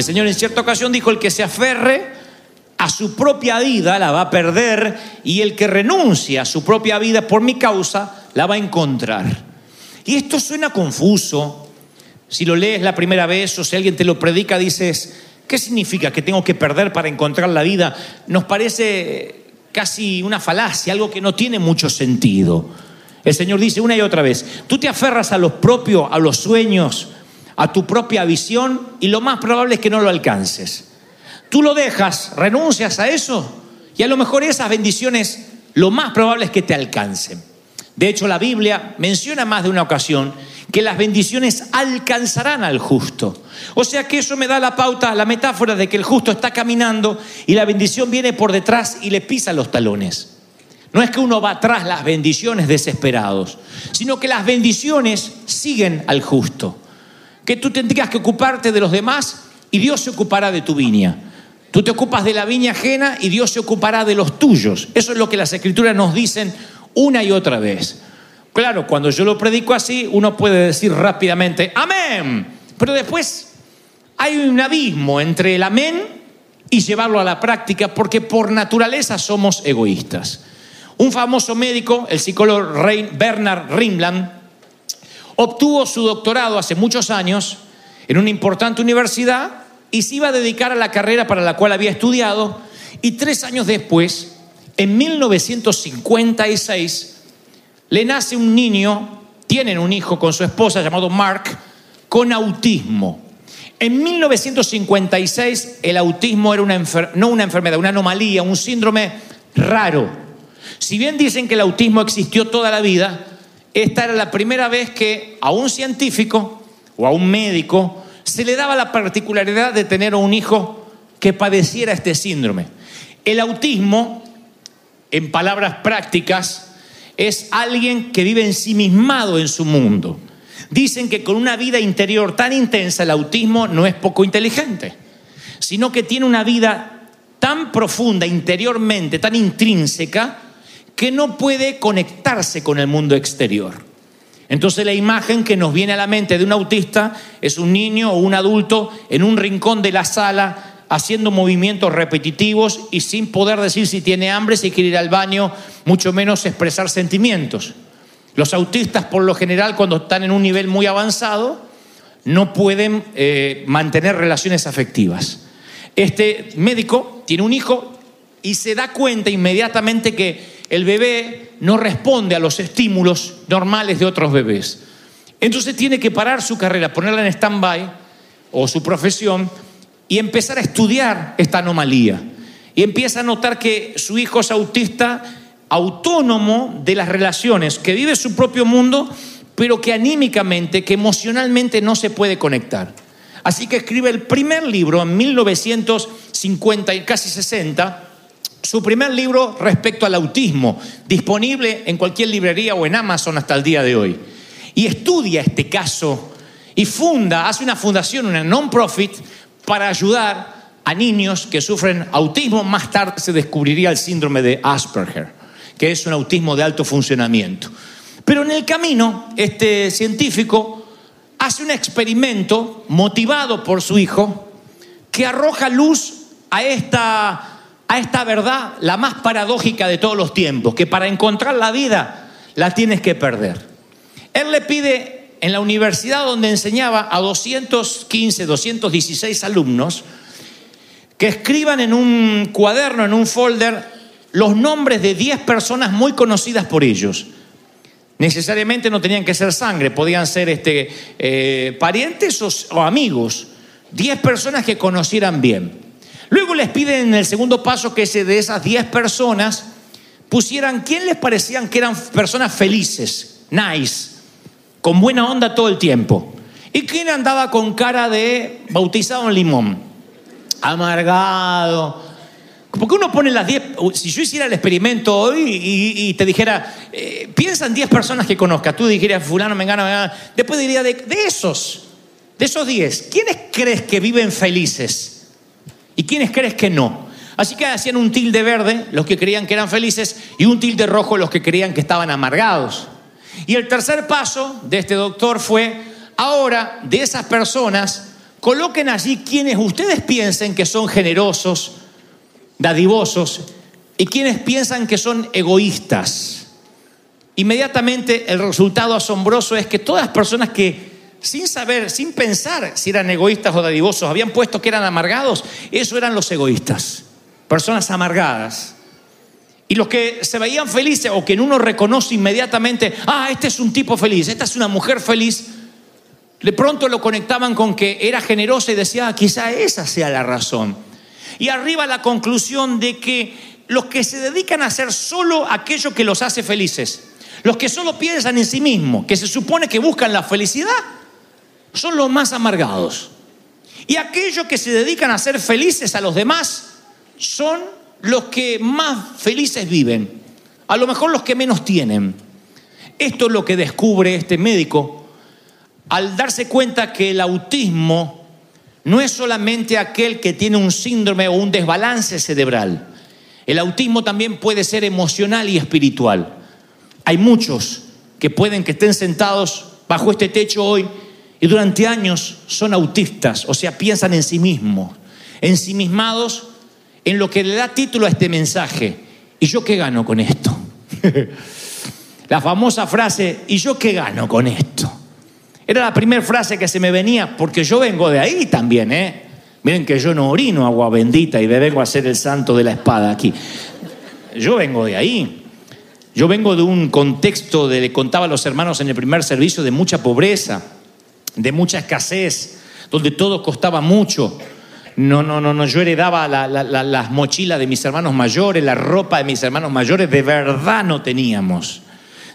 El Señor en cierta ocasión dijo, el que se aferre a su propia vida la va a perder y el que renuncia a su propia vida por mi causa la va a encontrar. Y esto suena confuso. Si lo lees la primera vez o si alguien te lo predica, dices, ¿qué significa que tengo que perder para encontrar la vida? Nos parece casi una falacia, algo que no tiene mucho sentido. El Señor dice una y otra vez, tú te aferras a los propios, a los sueños, a tu propia visión y lo más probable es que no lo alcances. Tú lo dejas, renuncias a eso y a lo mejor esas bendiciones lo más probable es que te alcancen. De hecho, la Biblia menciona más de una ocasión que las bendiciones alcanzarán al justo. O sea que eso me da la pauta, la metáfora de que el justo está caminando y la bendición viene por detrás y le pisa los talones. No es que uno va atrás las bendiciones desesperados, sino que las bendiciones siguen al justo. Que tú tendrías que ocuparte de los demás y Dios se ocupará de tu viña. Tú te ocupas de la viña ajena y Dios se ocupará de los tuyos. Eso es lo que las escrituras nos dicen una y otra vez. Claro, cuando yo lo predico así, uno puede decir rápidamente, amén. Pero después hay un abismo entre el amén y llevarlo a la práctica, porque por naturaleza somos egoístas. Un famoso médico, el psicólogo Bernard Rimland, obtuvo su doctorado hace muchos años en una importante universidad y se iba a dedicar a la carrera para la cual había estudiado y tres años después, en 1956, le nace un niño, tienen un hijo con su esposa llamado Mark, con autismo. En 1956 el autismo era una no una enfermedad, una anomalía, un síndrome raro. Si bien dicen que el autismo existió toda la vida, esta era la primera vez que a un científico o a un médico se le daba la particularidad de tener un hijo que padeciera este síndrome. El autismo, en palabras prácticas, es alguien que vive ensimismado en su mundo. Dicen que con una vida interior tan intensa el autismo no es poco inteligente, sino que tiene una vida tan profunda interiormente, tan intrínseca, que no puede conectarse con el mundo exterior. Entonces la imagen que nos viene a la mente de un autista es un niño o un adulto en un rincón de la sala haciendo movimientos repetitivos y sin poder decir si tiene hambre, si quiere ir al baño, mucho menos expresar sentimientos. Los autistas por lo general cuando están en un nivel muy avanzado no pueden eh, mantener relaciones afectivas. Este médico tiene un hijo y se da cuenta inmediatamente que el bebé no responde a los estímulos normales de otros bebés. Entonces tiene que parar su carrera, ponerla en stand-by o su profesión y empezar a estudiar esta anomalía. Y empieza a notar que su hijo es autista autónomo de las relaciones, que vive su propio mundo, pero que anímicamente, que emocionalmente no se puede conectar. Así que escribe el primer libro en 1950 y casi 60, su primer libro respecto al autismo, disponible en cualquier librería o en Amazon hasta el día de hoy. Y estudia este caso y funda, hace una fundación, una non-profit, para ayudar a niños que sufren autismo. Más tarde se descubriría el síndrome de Asperger, que es un autismo de alto funcionamiento. Pero en el camino, este científico hace un experimento motivado por su hijo que arroja luz a esta, a esta verdad, la más paradójica de todos los tiempos, que para encontrar la vida, la tienes que perder. Él le pide en la universidad donde enseñaba a 215, 216 alumnos que escriban en un cuaderno, en un folder, los nombres de 10 personas muy conocidas por ellos. Necesariamente no tenían que ser sangre, podían ser este, eh, parientes o, o amigos. 10 personas que conocieran bien. Luego les piden en el segundo paso que ese de esas 10 personas pusieran quién les parecían que eran personas felices, nice, con buena onda todo el tiempo. ¿Y quién andaba con cara de bautizado en limón? Amargado. Porque uno pone las 10, si yo hiciera el experimento hoy y, te dijera, eh, piensa en 10 personas que conozcas, tú dijeras, fulano, me gana, me gana. Después diría, de, de esos, de esos 10, ¿quiénes crees que viven felices? ¿Y quiénes crees que no? Así que hacían un tilde verde los que creían que eran felices y un tilde rojo los que creían que estaban amargados. Y el tercer paso de este doctor fue, ahora de esas personas, coloquen allí quienes ustedes piensen que son generosos, dadivosos y quienes piensan que son egoístas. Inmediatamente el resultado asombroso es que todas las personas que sin saber, sin pensar si eran egoístas o dadivosos, habían puesto que eran amargados, eso eran los egoístas, personas amargadas. Y los que se veían felices o que uno reconoce inmediatamente, ah, este es un tipo feliz, esta es una mujer feliz, de pronto lo conectaban con que era generosa y decía, ah, quizá esa sea la razón. Y arriba la conclusión de que los que se dedican a hacer solo aquello que los hace felices, los que solo piensan en sí mismos, que se supone que buscan la felicidad, son los más amargados. Y aquellos que se dedican a ser felices a los demás son los que más felices viven, a lo mejor los que menos tienen. Esto es lo que descubre este médico al darse cuenta que el autismo no es solamente aquel que tiene un síndrome o un desbalance cerebral. El autismo también puede ser emocional y espiritual. Hay muchos que pueden que estén sentados bajo este techo hoy y durante años son autistas, o sea, piensan en sí mismos, ensimismados en lo que le da título a este mensaje. ¿Y yo qué gano con esto? la famosa frase, ¿y yo qué gano con esto? Era la primera frase que se me venía, porque yo vengo de ahí también, ¿eh? Miren que yo no orino agua bendita y me vengo a ser el santo de la espada aquí. Yo vengo de ahí. Yo vengo de un contexto, de, le contaba a los hermanos en el primer servicio, de mucha pobreza de mucha escasez, donde todo costaba mucho. No, no, no, no, yo heredaba la, la, la, las mochilas de mis hermanos mayores, la ropa de mis hermanos mayores, de verdad no teníamos.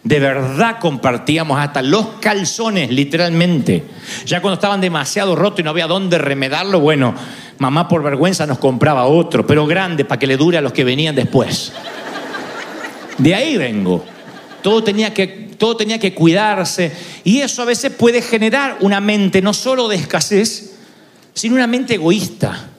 De verdad compartíamos hasta los calzones, literalmente. Ya cuando estaban demasiado rotos y no había dónde remedarlo, bueno, mamá por vergüenza nos compraba otro, pero grande para que le dure a los que venían después. De ahí vengo. Todo tenía que todo tenía que cuidarse. Y eso a veces puede generar una mente no solo de escasez, sino una mente egoísta.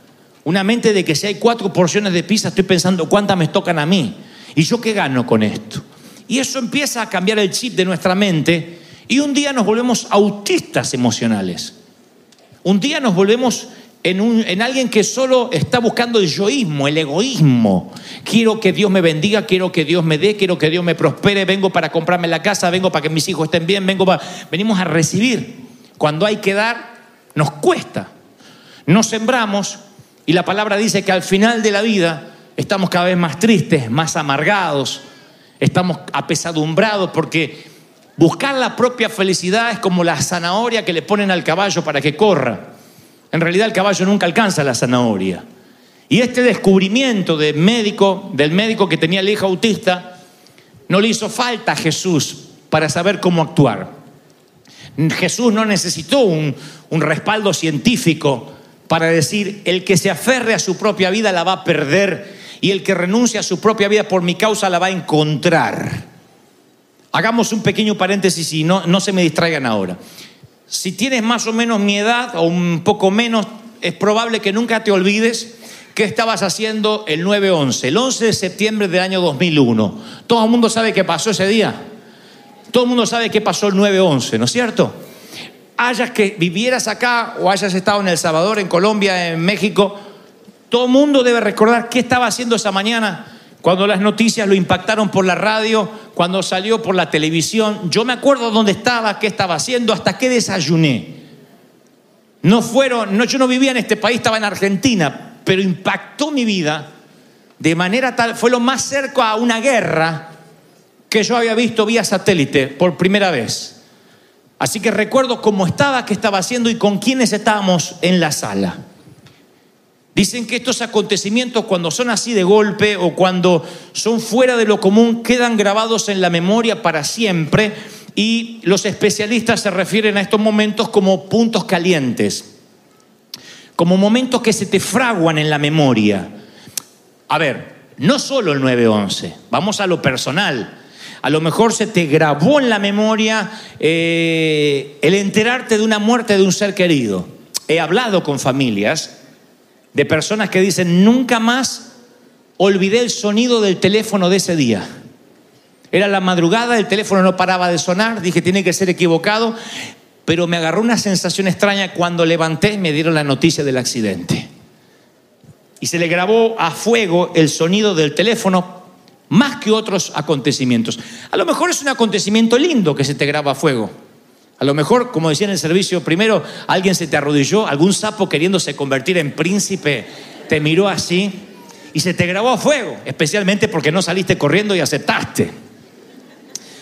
Una mente de que si hay cuatro porciones de pizza, estoy pensando cuántas me tocan a mí. ¿Y yo qué gano con esto? Y eso empieza a cambiar el chip de nuestra mente y un día nos volvemos autistas emocionales. Un día nos volvemos en, alguien que solo está buscando el yoísmo, el egoísmo. Quiero que Dios me bendiga, quiero que Dios me dé, quiero que Dios me prospere, vengo para comprarme la casa, vengo para que mis hijos estén bien, vengo para... Venimos a recibir. Cuando hay que dar, nos cuesta. Nos sembramos y la palabra dice que al final de la vida estamos cada vez más tristes, más amargados, estamos apesadumbrados porque buscar la propia felicidad es como la zanahoria que le ponen al caballo para que corra. En realidad el caballo nunca alcanza la zanahoria. Y este descubrimiento del médico, del médico que tenía el hijo autista, no le hizo falta a Jesús para saber cómo actuar. Jesús no necesitó un, respaldo científico para decir, el que se aferre a su propia vida la va a perder y el que renuncia a su propia vida por mi causa la va a encontrar. Hagamos un pequeño paréntesis y no se me distraigan ahora. Si tienes más o menos mi edad o un poco menos, es probable que nunca te olvides qué estabas haciendo el 9-11, el 11 de septiembre del año 2001. Todo el mundo sabe qué pasó ese día. Todo el mundo sabe qué pasó el 9-11, ¿no es cierto? Hayas que vivieras acá o hayas estado en El Salvador, en Colombia, en México, todo el mundo debe recordar qué estaba haciendo esa mañana cuando las noticias lo impactaron por la radio, cuando salió por la televisión. Yo me acuerdo dónde estaba, qué estaba haciendo, hasta qué desayuné. No fueron, no, yo no vivía en este país, estaba en Argentina, pero impactó mi vida de manera tal, fue lo más cerca a una guerra que yo había visto vía satélite por primera vez. Así que recuerdo cómo estaba, qué estaba haciendo y con quiénes estábamos en la sala. Dicen que estos acontecimientos cuando son así de golpe o cuando son fuera de lo común quedan grabados en la memoria para siempre y los especialistas se refieren a estos momentos como puntos calientes, como momentos que se te fraguan en la memoria. A ver, no solo el 9-11, vamos a lo personal. A lo mejor se te grabó en la memoria eh, el enterarte de una muerte de un ser querido. He hablado con familias de personas que dicen, nunca más olvidé el sonido del teléfono de ese día. Era la madrugada, el teléfono no paraba de sonar, dije, tiene que ser equivocado, pero me agarró una sensación extraña cuando levanté y me dieron la noticia del accidente. Y se le grabó a fuego el sonido del teléfono más que otros acontecimientos. A lo mejor es un acontecimiento lindo que se te graba a fuego, a lo mejor, como decía en el servicio, primero alguien se te arrodilló, algún sapo queriéndose convertir en príncipe te miró así y se te grabó a fuego, especialmente porque no saliste corriendo y aceptaste.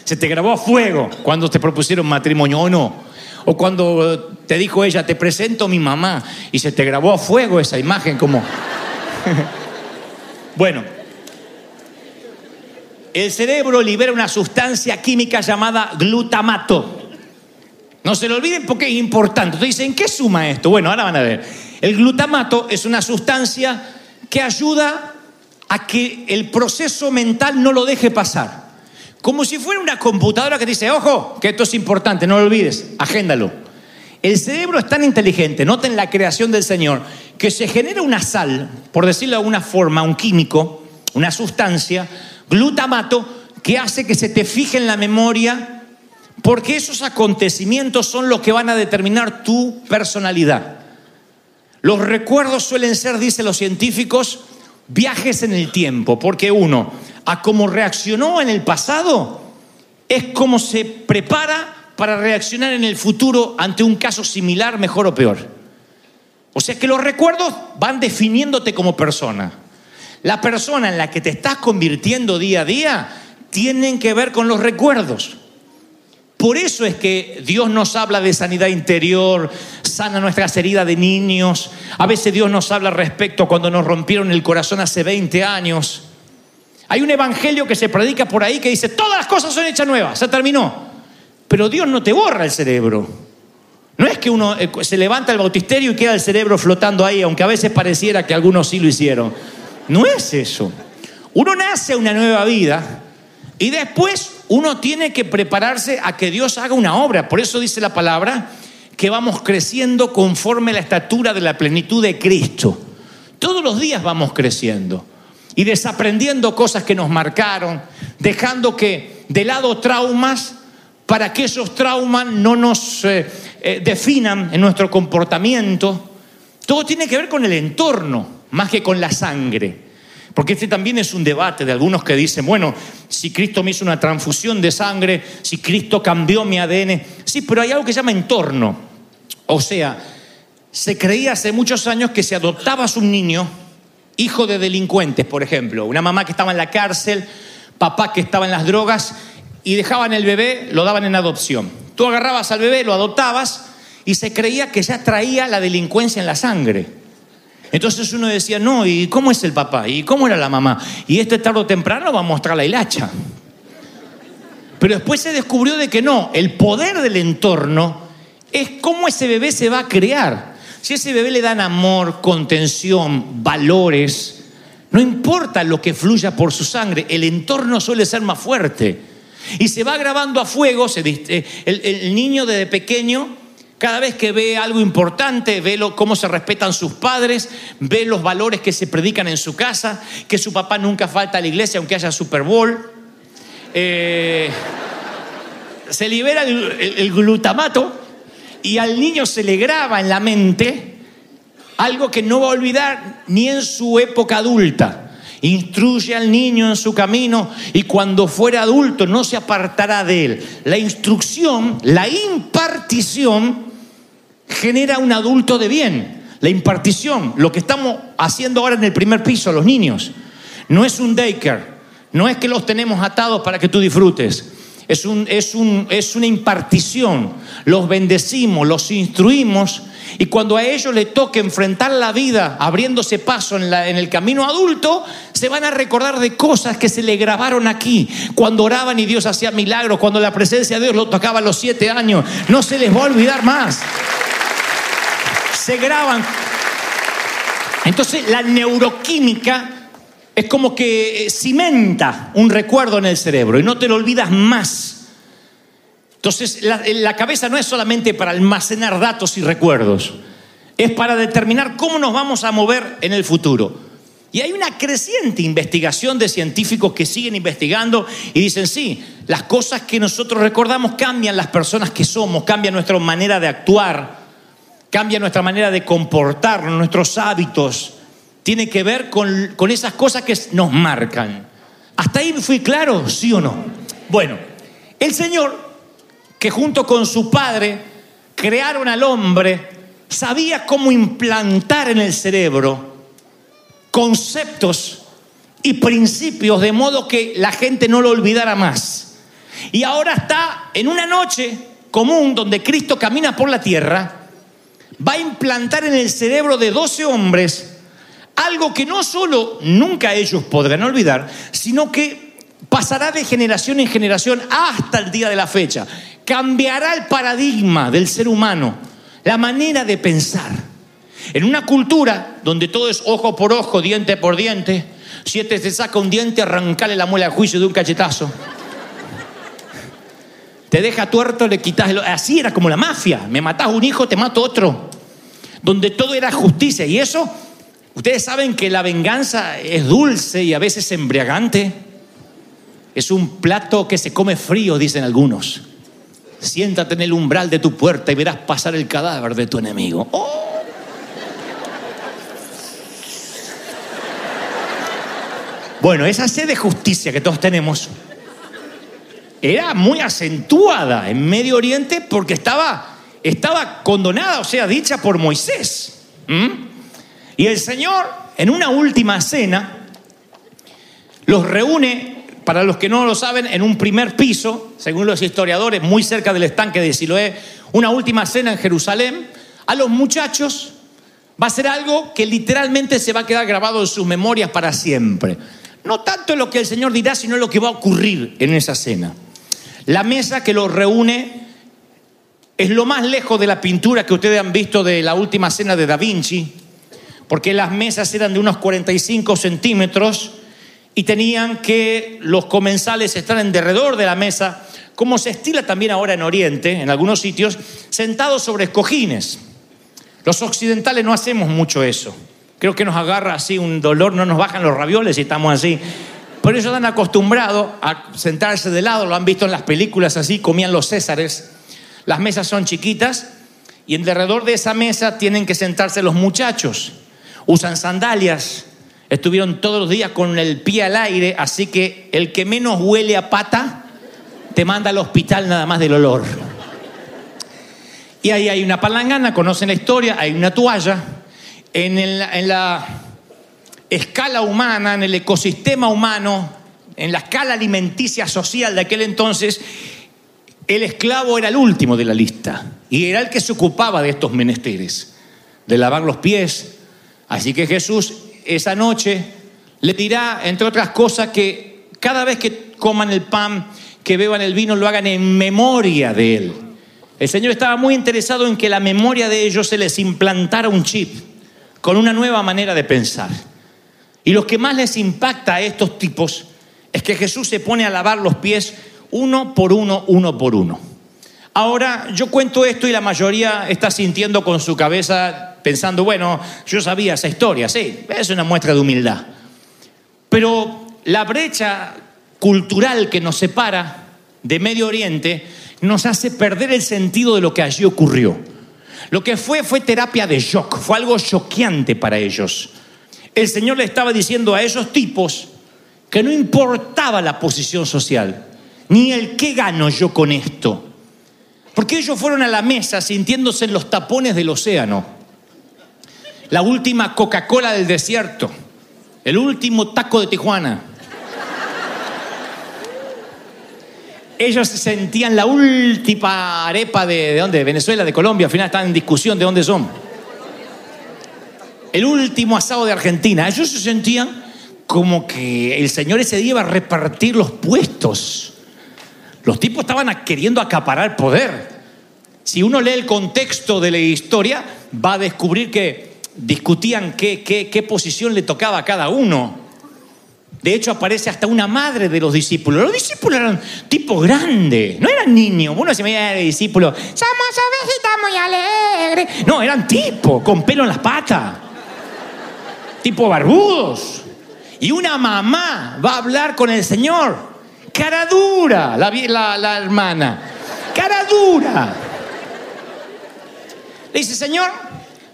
Se te grabó a fuego cuando te propusieron matrimonio o no. O cuando te dijo ella, te presento a mi mamá y se te grabó a fuego esa imagen como... bueno, el cerebro libera una sustancia química llamada glutamato. No se lo olviden porque es importante. Entonces dicen, ¿qué suma esto? Bueno, ahora van a ver. El glutamato es una sustancia que ayuda a que el proceso mental no lo deje pasar. Como si fuera una computadora que dice, ojo, que esto es importante, no lo olvides, agéndalo. El cerebro es tan inteligente, noten la creación del Señor, que se genera una sal, por decirlo de alguna forma, un químico, una sustancia, glutamato, que hace que se te fije en la memoria porque esos acontecimientos son los que van a determinar tu personalidad. Los recuerdos suelen ser, dicen los científicos, viajes en el tiempo, porque uno, a cómo reaccionó en el pasado, es como se prepara para reaccionar en el futuro ante un caso similar, mejor o peor. O sea que los recuerdos van definiéndote como persona. La persona en la que te estás convirtiendo día a día tienen que ver con los recuerdos. Por eso es que Dios nos habla de sanidad interior, sana nuestras heridas de niños. A veces Dios nos habla respecto a cuando nos rompieron el corazón hace 20 años. Hay un evangelio que se predica por ahí que dice, todas las cosas son hechas nuevas, se terminó. Pero Dios no te borra el cerebro. No es que uno eh, se levanta el bautisterio y queda el cerebro flotando ahí, aunque a veces pareciera que algunos sí lo hicieron. No es eso. Uno nace una nueva vida y después uno tiene que prepararse a que Dios haga una obra. Por eso dice la palabra que vamos creciendo conforme a la estatura de la plenitud de Cristo. Todos los días vamos creciendo y desaprendiendo cosas que nos marcaron, dejando que de lado traumas para que esos traumas no nos eh, eh, definan en nuestro comportamiento. Todo tiene que ver con el entorno, más que con la sangre. Porque este también es un debate de algunos que dicen, bueno, si Cristo me hizo una transfusión de sangre, si Cristo cambió mi ADN, sí, pero hay algo que se llama entorno. O sea, se creía hace muchos años que si adoptabas un niño, hijo de delincuentes, por ejemplo, una mamá que estaba en la cárcel, papá que estaba en las drogas, y dejaban el bebé, lo daban en adopción. Tú agarrabas al bebé, lo adoptabas, y se creía que ya traía la delincuencia en la sangre. Entonces uno decía, no, ¿y cómo es el papá? ¿Y cómo era la mamá? Y este tarde o temprano va a mostrar la hilacha. Pero después se descubrió de que no, el poder del entorno es cómo ese bebé se va a crear. Si a ese bebé le dan amor, contención, valores, no importa lo que fluya por su sangre, el entorno suele ser más fuerte. Y se va grabando a fuego, el, el niño desde pequeño cada vez que ve algo importante, ve cómo se respetan sus padres, ve los valores que se predican en su casa, que su papá nunca falta a la iglesia aunque haya Super Bowl. Eh, se libera el, glutamato y al niño se le graba en la mente algo que no va a olvidar ni en su época adulta. Instruye al niño en su camino y cuando fuera adulto no se apartará de él. La instrucción, la impartición genera un adulto de bien. La impartición, lo que estamos haciendo ahora en el primer piso, los niños, no es un daycare, no es que los tenemos atados para que tú disfrutes. Es, un, es, un, es una impartición. Los bendecimos, los instruimos y cuando a ellos les toque enfrentar la vida abriéndose paso en, la- en el camino adulto, se van a recordar de cosas que se le grabaron aquí. Cuando oraban y Dios hacía milagros, cuando la presencia de Dios lo tocaba a los siete años, no se les va a olvidar más. Se graban. Entonces la neuroquímica es como que eh, cimenta un recuerdo en el cerebro y no te lo olvidas más. Entonces, la, la cabeza no es solamente para almacenar datos y recuerdos, es para determinar cómo nos vamos a mover en el futuro. Y hay una creciente investigación de científicos que siguen investigando y dicen, sí, las cosas que nosotros recordamos cambian las personas que somos, cambia nuestra manera de actuar, cambia nuestra manera de comportarnos, nuestros hábitos. Tiene que ver con, con esas cosas que nos marcan. ¿Hasta ahí fui claro, sí o no? Bueno, el Señor que junto con su padre crearon al hombre, sabía cómo implantar en el cerebro conceptos y principios de modo que la gente no lo olvidara más. Y ahora está en una noche común donde Cristo camina por la tierra, va a implantar en el cerebro de 12 hombres algo que no solo nunca ellos podrán olvidar, sino que pasará de generación en generación hasta el día de la fecha. Cambiará el paradigma del ser humano, la manera de pensar. En una cultura donde todo es ojo por ojo, diente por diente, si este te saca un diente, arrancale la muela al juicio de un cachetazo. Te deja tuerto, le quitas el... Así era como la mafia. Me matás un hijo, te mato otro. Donde todo era justicia. Y eso, ustedes saben que la venganza es dulce y a veces embriagante. Es un plato que se come frío, dicen algunos. Siéntate en el umbral de tu puerta y verás pasar el cadáver de tu enemigo. ¡Oh! Bueno, esa sed de justicia que todos tenemos era muy acentuada en Medio Oriente porque estaba, estaba condonada, o sea, dicha por Moisés. Y el Señor, en una última cena, los reúne, para los que no lo saben, en un primer piso, según los historiadores, muy cerca del estanque de Siloé, una última cena en Jerusalén, a los muchachos. Va a ser algo que literalmente se va a quedar grabado en sus memorias para siempre. No tanto lo que el Señor dirá, sino lo que va a ocurrir en esa cena. La mesa que los reúne es lo más lejos de la pintura que ustedes han visto de la última cena de Da Vinci, porque las mesas eran de unos 45 centímetros y tenían que los comensales estar en derredor de la mesa, como se estila también ahora en Oriente, en algunos sitios, sentados sobre cojines. Los occidentales no hacemos mucho eso. Creo que nos agarra así un dolor, no nos bajan los ravioles y estamos así. Por eso están acostumbrados a sentarse de lado, lo han visto en las películas así, comían los césares. Las mesas son chiquitas y en derredor de esa mesa tienen que sentarse los muchachos. Usan sandalias, estuvieron todos los días con el pie al aire, así que el que menos huele a pata te manda al hospital nada más del olor. Y ahí hay una palangana, conocen la historia, hay una toalla. En, el- en la escala humana, en el ecosistema humano, en la escala alimenticia social de aquel entonces, el esclavo era el último de la lista y era el que se ocupaba de estos menesteres, de lavar los pies. Así que Jesús esa noche le dirá, entre otras cosas, que cada vez que coman el pan, que beban el vino, lo hagan en memoria de Él. El Señor estaba muy interesado en que la memoria de ellos se les implantara un chip con una nueva manera de pensar. Y lo que más les impacta a estos tipos es que Jesús se pone a lavar los pies uno por uno, uno por uno. Ahora, yo cuento esto y la mayoría está sintiendo con su cabeza, pensando, bueno, yo sabía esa historia, sí, es una muestra de humildad. Pero la brecha cultural que nos separa de Medio Oriente nos hace perder el sentido de lo que allí ocurrió. Lo que fue fue terapia de shock, fue algo choqueante para ellos. El Señor le estaba diciendo a esos tipos que no importaba la posición social, ni el qué gano yo con esto. Porque ellos fueron a la mesa sintiéndose en los tapones del océano. La última Coca-Cola del desierto. El último taco de Tijuana. Ellos se sentían la última arepa de, ¿de dónde? De Venezuela, de Colombia. Al final están en discusión de dónde son. El último asado de Argentina. Ellos se sentían como que el Señor ese día iba a repartir los puestos. Los tipos estaban queriendo acaparar poder. Si uno lee el contexto de la historia, va a descubrir que discutían qué, qué, qué posición le tocaba a cada uno. De hecho, aparece hasta una madre de los discípulos. Los discípulos eran tipo grande, no eran niños. Uno se veía de discípulo, somos ovejitas muy alegres. No, eran tipo, con pelo en las patas, tipo barbudos. Y una mamá va a hablar con el Señor. Cara dura, la, la, hermana. Cara dura. Le dice, Señor,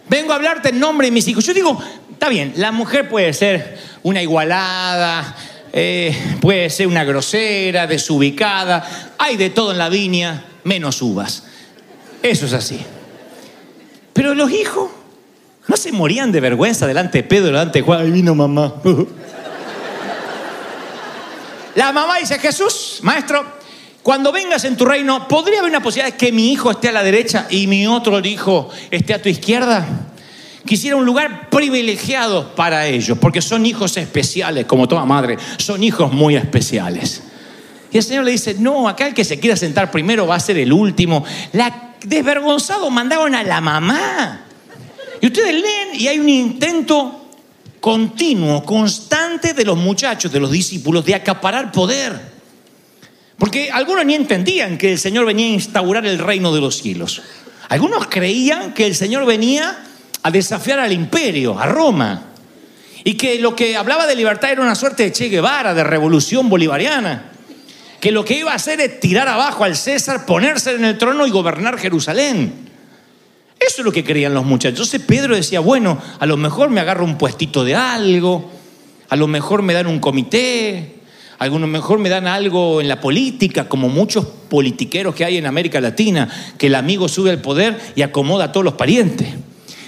vengo a hablarte en nombre de mis hijos. Yo digo, está bien, la mujer puede ser una igualada, eh, puede ser una grosera, desubicada, hay de todo en la viña, menos uvas. Eso es así. Pero los hijos no se morían de vergüenza delante de Pedro, delante de Juan. Ahí vino mamá. La mamá dice, Jesús, maestro, cuando vengas en tu reino, ¿podría haber una posibilidad de que mi hijo esté a la derecha y mi otro hijo esté a tu izquierda? Quisiera un lugar privilegiado para ellos, porque son hijos especiales, como toda madre, son hijos muy especiales. Y el Señor le dice, no, acá el que se quiera sentar primero va a ser el último. La desvergonzado mandaron a la mamá. Y ustedes leen y hay un intento continuo, constante de los muchachos, de los discípulos, de acaparar poder. Porque algunos ni entendían que el Señor venía a instaurar el reino de los cielos. Algunos creían que el Señor venía a desafiar al imperio, a Roma. Y que lo que hablaba de libertad era una suerte de Che Guevara, de revolución bolivariana. Que lo que iba a hacer es tirar abajo al César, ponerse en el trono y gobernar Jerusalén. Eso es lo que creían los muchachos. Entonces Pedro decía, bueno, a lo mejor me agarro un puestito de algo, a lo mejor me dan un comité, a lo mejor me dan algo en la política, como muchos politiqueros que hay en América Latina, que el amigo sube al poder y acomoda a todos los parientes.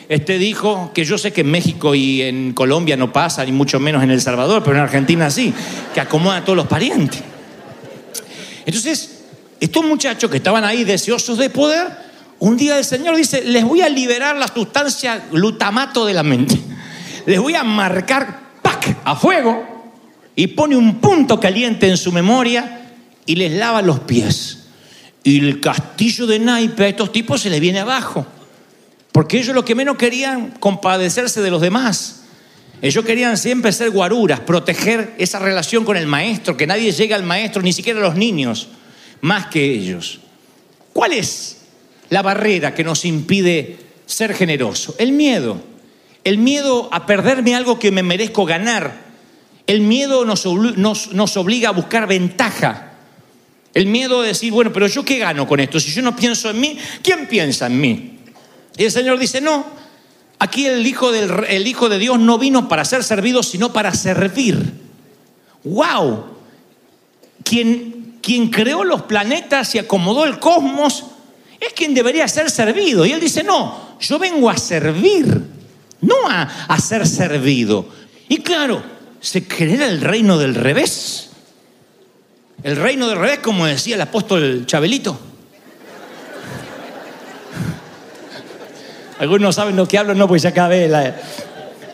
Este dijo que yo sé que en México y en Colombia no pasa, ni mucho menos en El Salvador, pero en Argentina sí, que acomoda a todos los parientes. Entonces, estos muchachos que estaban ahí deseosos de poder, un día el Señor dice, les voy a liberar la sustancia glutamato de la mente. Les voy a marcar, ¡pac!, a fuego, y pone un punto caliente en su memoria y les lava los pies. Y el castillo de naipe a estos tipos se les viene abajo. Porque ellos lo que menos querían compadecerse de los demás. Ellos querían siempre ser guaruras, proteger esa relación con el maestro, que nadie llegue al maestro, ni siquiera los niños, más que ellos. ¿Cuál es la barrera que nos impide ser generoso? El miedo. El miedo a perderme algo que me merezco ganar. El miedo nos, nos, nos obliga a buscar ventaja. El miedo de decir, bueno, pero yo qué gano con esto? Si yo no pienso en mí, ¿quién piensa en mí? Y el Señor dice, no, aquí el Hijo, del, el Hijo de Dios no vino para ser servido, sino para servir. ¡Wow! Quien, quien creó los planetas y acomodó el cosmos es quien debería ser servido. Y él dice, no, yo vengo a servir, no a, ser servido. Y claro, se genera el reino del revés. El reino del revés, como decía el apóstol Chabelito. Algunos saben lo que hablo, no, pues ya vez la,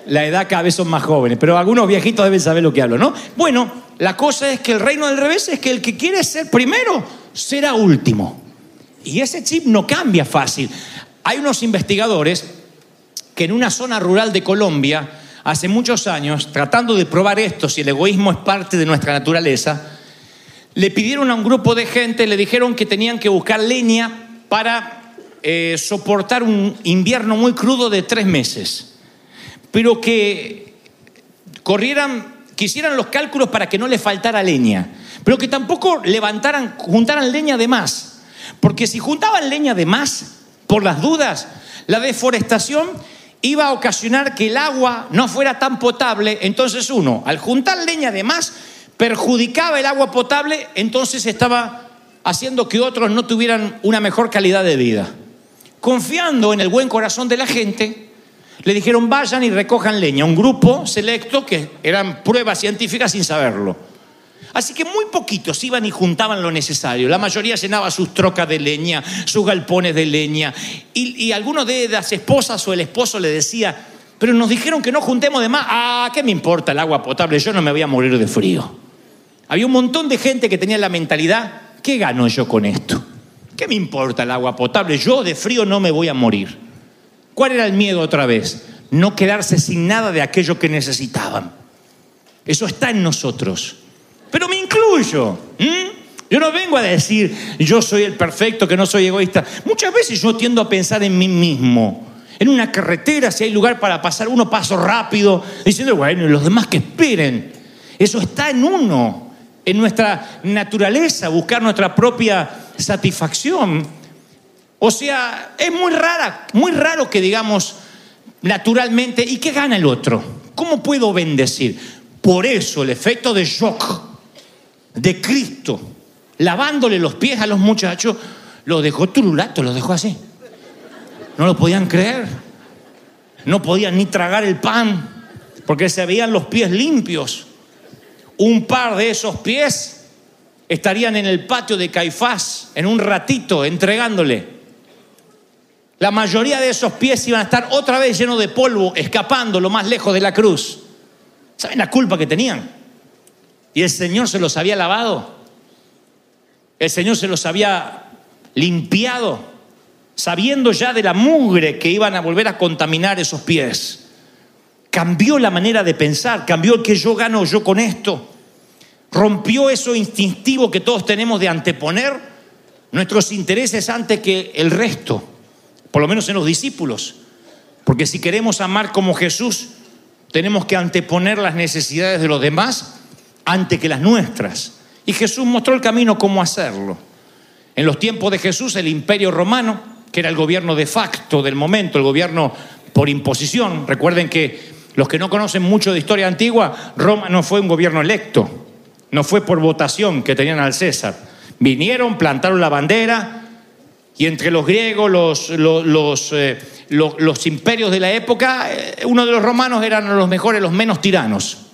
la, edad cada vez son más jóvenes, pero algunos viejitos deben saber lo que hablo, ¿no? Bueno, la cosa es que el reino del revés es que el que quiere ser primero será último. Y ese chip no cambia fácil. Hay unos investigadores que en una zona rural de Colombia, hace muchos años, tratando de probar esto, si el egoísmo es parte de nuestra naturaleza, le pidieron a un grupo de gente, le dijeron que tenían que buscar leña para eh, soportar un invierno muy crudo de tres meses, pero que corrieran, que hicieran los cálculos para que no le faltara leña, pero que tampoco levantaran, juntaran leña de más, porque si juntaban leña de más, por las dudas, la deforestación iba a ocasionar que el agua no fuera tan potable. Entonces uno, al juntar leña de más, perjudicaba el agua potable, entonces estaba haciendo que otros no tuvieran una mejor calidad de vida. Confiando en el buen corazón de la gente, le dijeron vayan y recojan leña, un grupo selecto que eran pruebas científicas sin saberlo. Así que muy poquitos iban y juntaban lo necesario. La mayoría llenaba sus trocas de leña, sus galpones de leña. Y, y algunos de las esposas o el esposo le decía, pero nos dijeron que no juntemos de más. Ah, ¿qué me importa el agua potable? Yo no me voy a morir de frío. Había un montón de gente que tenía la mentalidad, ¿qué gano yo con esto? ¿Qué me importa el agua potable? Yo de frío no me voy a morir. ¿Cuál era el miedo otra vez? No quedarse sin nada de aquello que necesitaban. Eso está en nosotros. Pero me incluyo. Yo no vengo a decir yo soy el perfecto, que no soy egoísta. Muchas veces yo tiendo a pensar en mí mismo. En una carretera, si hay lugar para pasar, uno paso rápido, diciendo, bueno, los demás que esperen. Eso está en uno, en nuestra naturaleza, buscar nuestra propia satisfacción. O sea, es muy rara, muy raro que digamos naturalmente, ¿y qué gana el otro? ¿Cómo puedo bendecir? Por eso el efecto de shock de Cristo, lavándole los pies a los muchachos, los dejó turulatos, los dejó así. No lo podían creer. No podían ni tragar el pan, porque se veían los pies limpios. Un par de esos pies estarían en el patio de Caifás en un ratito entregándole. La mayoría de esos pies iban a estar otra vez llenos de polvo, escapando lo más lejos de la cruz. ¿Saben la culpa que tenían? Y el Señor se los había lavado. El Señor se los había limpiado, sabiendo ya de la mugre que iban a volver a contaminar esos pies. Cambió la manera de pensar, cambió el que yo gano yo con esto. Rompió eso instintivo que todos tenemos de anteponer nuestros intereses antes que el resto, por lo menos en los discípulos. Porque si queremos amar como Jesús, tenemos que anteponer las necesidades de los demás antes que las nuestras. Y Jesús mostró el camino cómo hacerlo. En los tiempos de Jesús, el imperio romano, que era el gobierno de facto del momento, el gobierno por imposición, recuerden que los que no conocen mucho de historia antigua, Roma no fue un gobierno electo, no fue por votación que tenían al César. Vinieron, plantaron la bandera y entre los griegos, los, los, eh, imperios de la época, eh, uno de los romanos eran los mejores, los menos tiranos.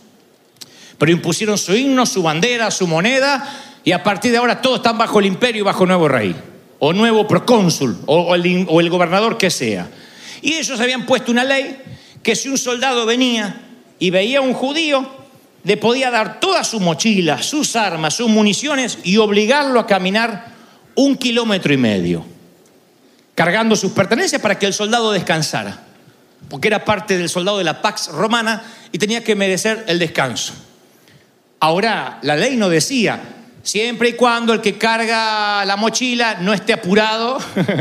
Pero impusieron su himno, su bandera, su moneda, y a partir de ahora todos están bajo el imperio y bajo nuevo rey, o nuevo procónsul, o, el, gobernador que sea. Y ellos habían puesto una ley que si un soldado venía y veía a un judío, le podía dar toda su mochila, sus armas, sus municiones y obligarlo a caminar un kilómetro y medio, cargando sus pertenencias para que el soldado descansara, porque era parte del soldado de la Pax romana y tenía que merecer el descanso. Ahora, la ley no decía, siempre y cuando el que carga la mochila no esté apurado,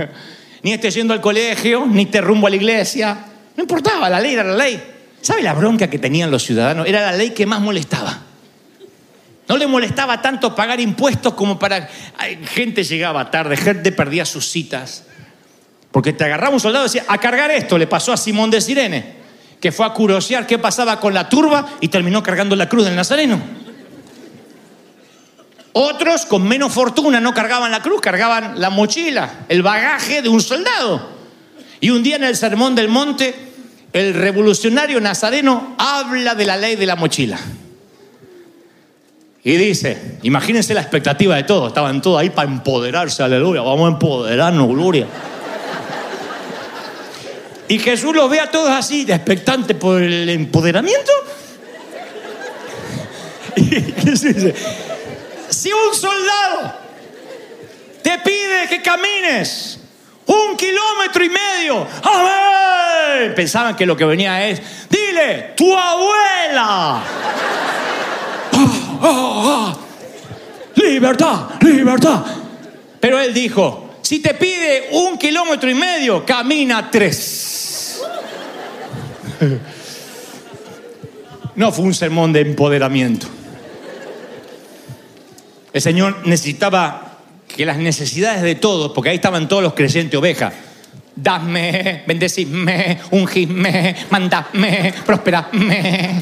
ni esté yendo al colegio, ni esté rumbo a la iglesia. No importaba, la ley era la ley. ¿Sabe la bronca que tenían los ciudadanos? Era la ley que más molestaba. No le molestaba tanto pagar impuestos como para... Gente llegaba tarde, gente perdía sus citas. Porque te agarraba un soldado y decía, a cargar esto, le pasó a Simón de Sirene, que fue a curosear qué pasaba con la turba y terminó cargando la cruz del Nazareno. Otros con menos fortuna no cargaban la cruz, cargaban la mochila, el bagaje de un soldado. Y un día en el Sermón del Monte, el revolucionario nazareno habla de la ley de la mochila. Y dice, imagínense la expectativa de todos, estaban todos ahí para empoderarse, aleluya, vamos a empoderarnos, gloria. Y Jesús los ve a todos así, expectantes por el empoderamiento. Y dice, si un soldado te pide que camines un kilómetro y medio, ¡amén! Pensaban que lo que venía es, dile, tu abuela. Ah, ah, ah. Libertad, libertad. Pero él dijo, si te pide un kilómetro y medio, camina tres. No fue un sermón de empoderamiento. El Señor necesitaba que las necesidades de todos, porque ahí estaban todos los creyentes ovejas, Dame, bendecidme, ungidme, mandadme, prosperadme.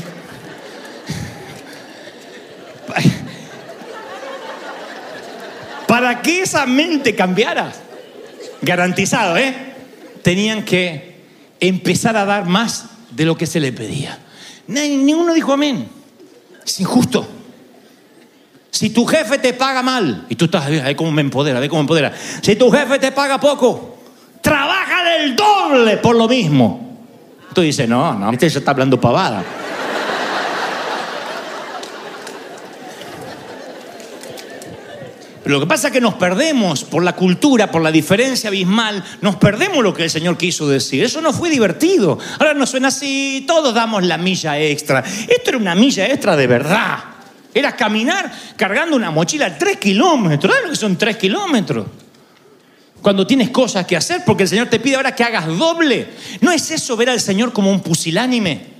Para que esa mente cambiara, garantizado, ¿eh? Tenían que empezar a dar más de lo que se le pedía. Nadie- Ninguno dijo amén. Es injusto. Si tu jefe te paga mal, y tú estás, a ver cómo me empodera, a ver cómo me empodera. Si tu jefe te paga poco, trabaja del doble por lo mismo. Tú dices, no, no, este ya está hablando pavada. Pero lo que pasa es que nos perdemos por la cultura, por la diferencia abismal, nos perdemos lo que el Señor quiso decir. Eso no fue divertido. Ahora nos suena así, todos damos la milla extra. Esto era una milla extra de verdad. Era caminar cargando una mochila tres kilómetros. ¿Sabes lo que son tres kilómetros? Cuando tienes cosas que hacer, porque el Señor te pide ahora que hagas doble. ¿No es eso ver al Señor como un pusilánime?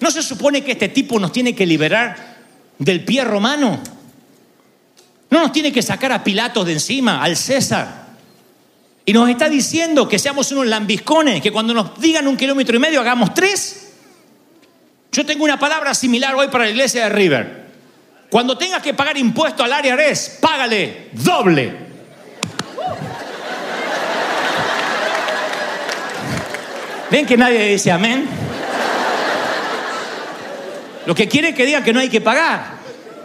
¿No se supone que este tipo nos tiene que liberar del pie romano? No nos tiene que sacar a Pilatos de encima, al César. Y nos está diciendo que seamos unos lambiscones, que cuando nos digan un kilómetro y medio hagamos tres. Yo tengo una palabra similar hoy para la iglesia de River. Cuando tengas que pagar impuesto al área res, págale doble. ¿Ven que nadie dice amén? Lo que quiere es que digan que no hay que pagar.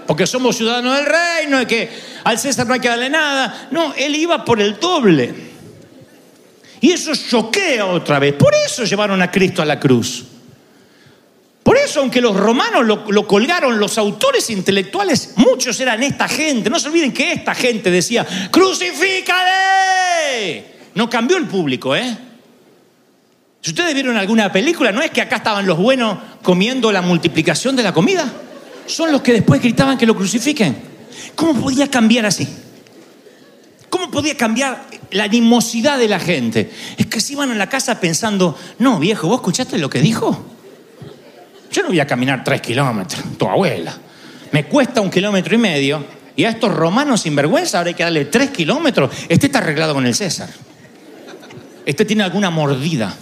Porque somos ciudadanos del reino, y que al César no hay que darle nada. No, él iba por el doble. Y eso choquea otra vez. Por eso llevaron a Cristo a la cruz. Por eso, aunque los romanos lo, colgaron, los autores intelectuales, muchos eran esta gente. No se olviden que esta gente decía, crucifícale. No cambió el público, ¿eh? Si ustedes vieron alguna película, no es que acá estaban los buenos comiendo la multiplicación de la comida. Son los que después gritaban que lo crucifiquen. ¿Cómo podía cambiar así? ¿Cómo podía cambiar la animosidad de la gente? Es que se iban a la casa pensando, no, viejo, ¿vos escuchaste lo que dijo? Yo no voy a caminar tres kilómetros, tu abuela. Me cuesta un kilómetro y medio y a estos romanos sinvergüenza ahora hay que darle tres kilómetros. Este está arreglado con el César. Este tiene alguna mordida.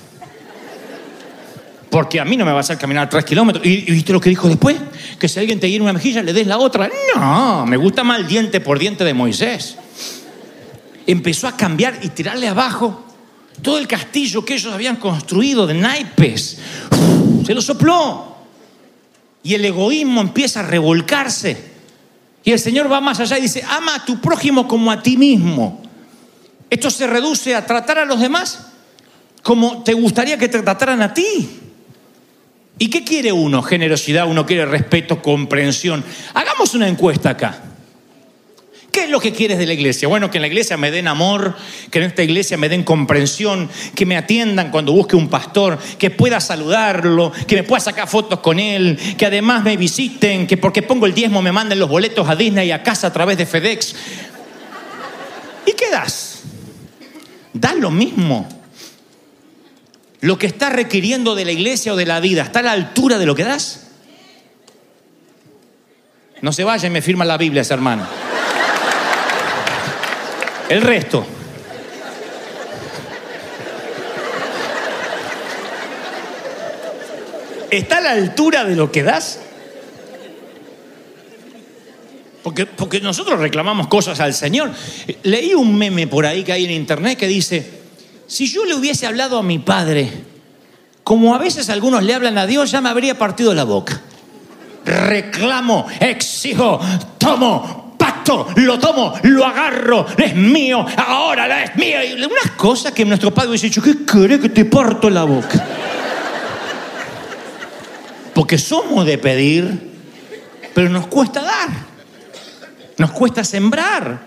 Porque a mí no me va a hacer caminar tres kilómetros. ¿Y, viste lo que dijo después? Que si alguien te hiere una mejilla, le des la otra. No, me gusta más diente por diente de Moisés. Empezó a cambiar y tirarle abajo todo el castillo que ellos habían construido de naipes. Se lo sopló. Y el egoísmo empieza a revolcarse. Y el Señor va más allá y dice, ama a tu prójimo como a ti mismo. Esto se reduce a tratar a los demás como te gustaría que te trataran a ti. ¿Y qué quiere uno? Generosidad, uno quiere respeto, comprensión. Hagamos una encuesta acá. ¿Qué es lo que quieres de la iglesia? Bueno, que en la iglesia me den amor, que en esta iglesia me den comprensión, que me atiendan cuando busque un pastor, que pueda saludarlo, que me pueda sacar fotos con él, que además me visiten, que porque pongo el diezmo me manden los boletos a Disney y a casa a través de FedEx. ¿Y qué das? Das lo mismo. Lo que está requiriendo de la iglesia o de la vida, ¿está a la altura de lo que das? No se vaya y me firma la Biblia ese hermano. El resto. ¿Está a la altura de lo que das? Porque, porque nosotros reclamamos cosas al Señor. Leí un meme por ahí que hay en internet que dice, si yo le hubiese hablado a mi padre, como a veces algunos le hablan a Dios, ya me habría partido la boca. Reclamo, exijo, tomo, lo tomo, lo agarro, es mío, ahora es mío. Y unas cosas que nuestro padre hubiese dicho, ¿qué querés que te parto la boca? Porque somos de pedir, pero nos cuesta dar. Nos cuesta sembrar.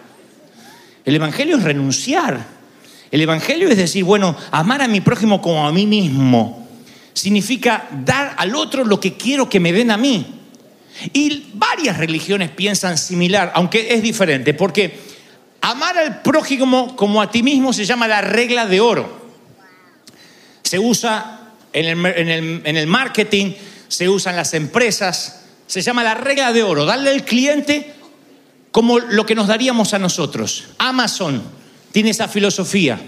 El Evangelio es renunciar. El Evangelio es decir, bueno, amar a mi prójimo como a mí mismo. Significa dar al otro lo que quiero que me den a mí. Y varias religiones piensan similar, aunque es diferente, porque amar al prójimo como a ti mismo se llama la regla de oro. Se usa en el, marketing, se usa en las empresas, se llama la regla de oro, darle al cliente como lo que nos daríamos a nosotros. Amazon tiene esa filosofía.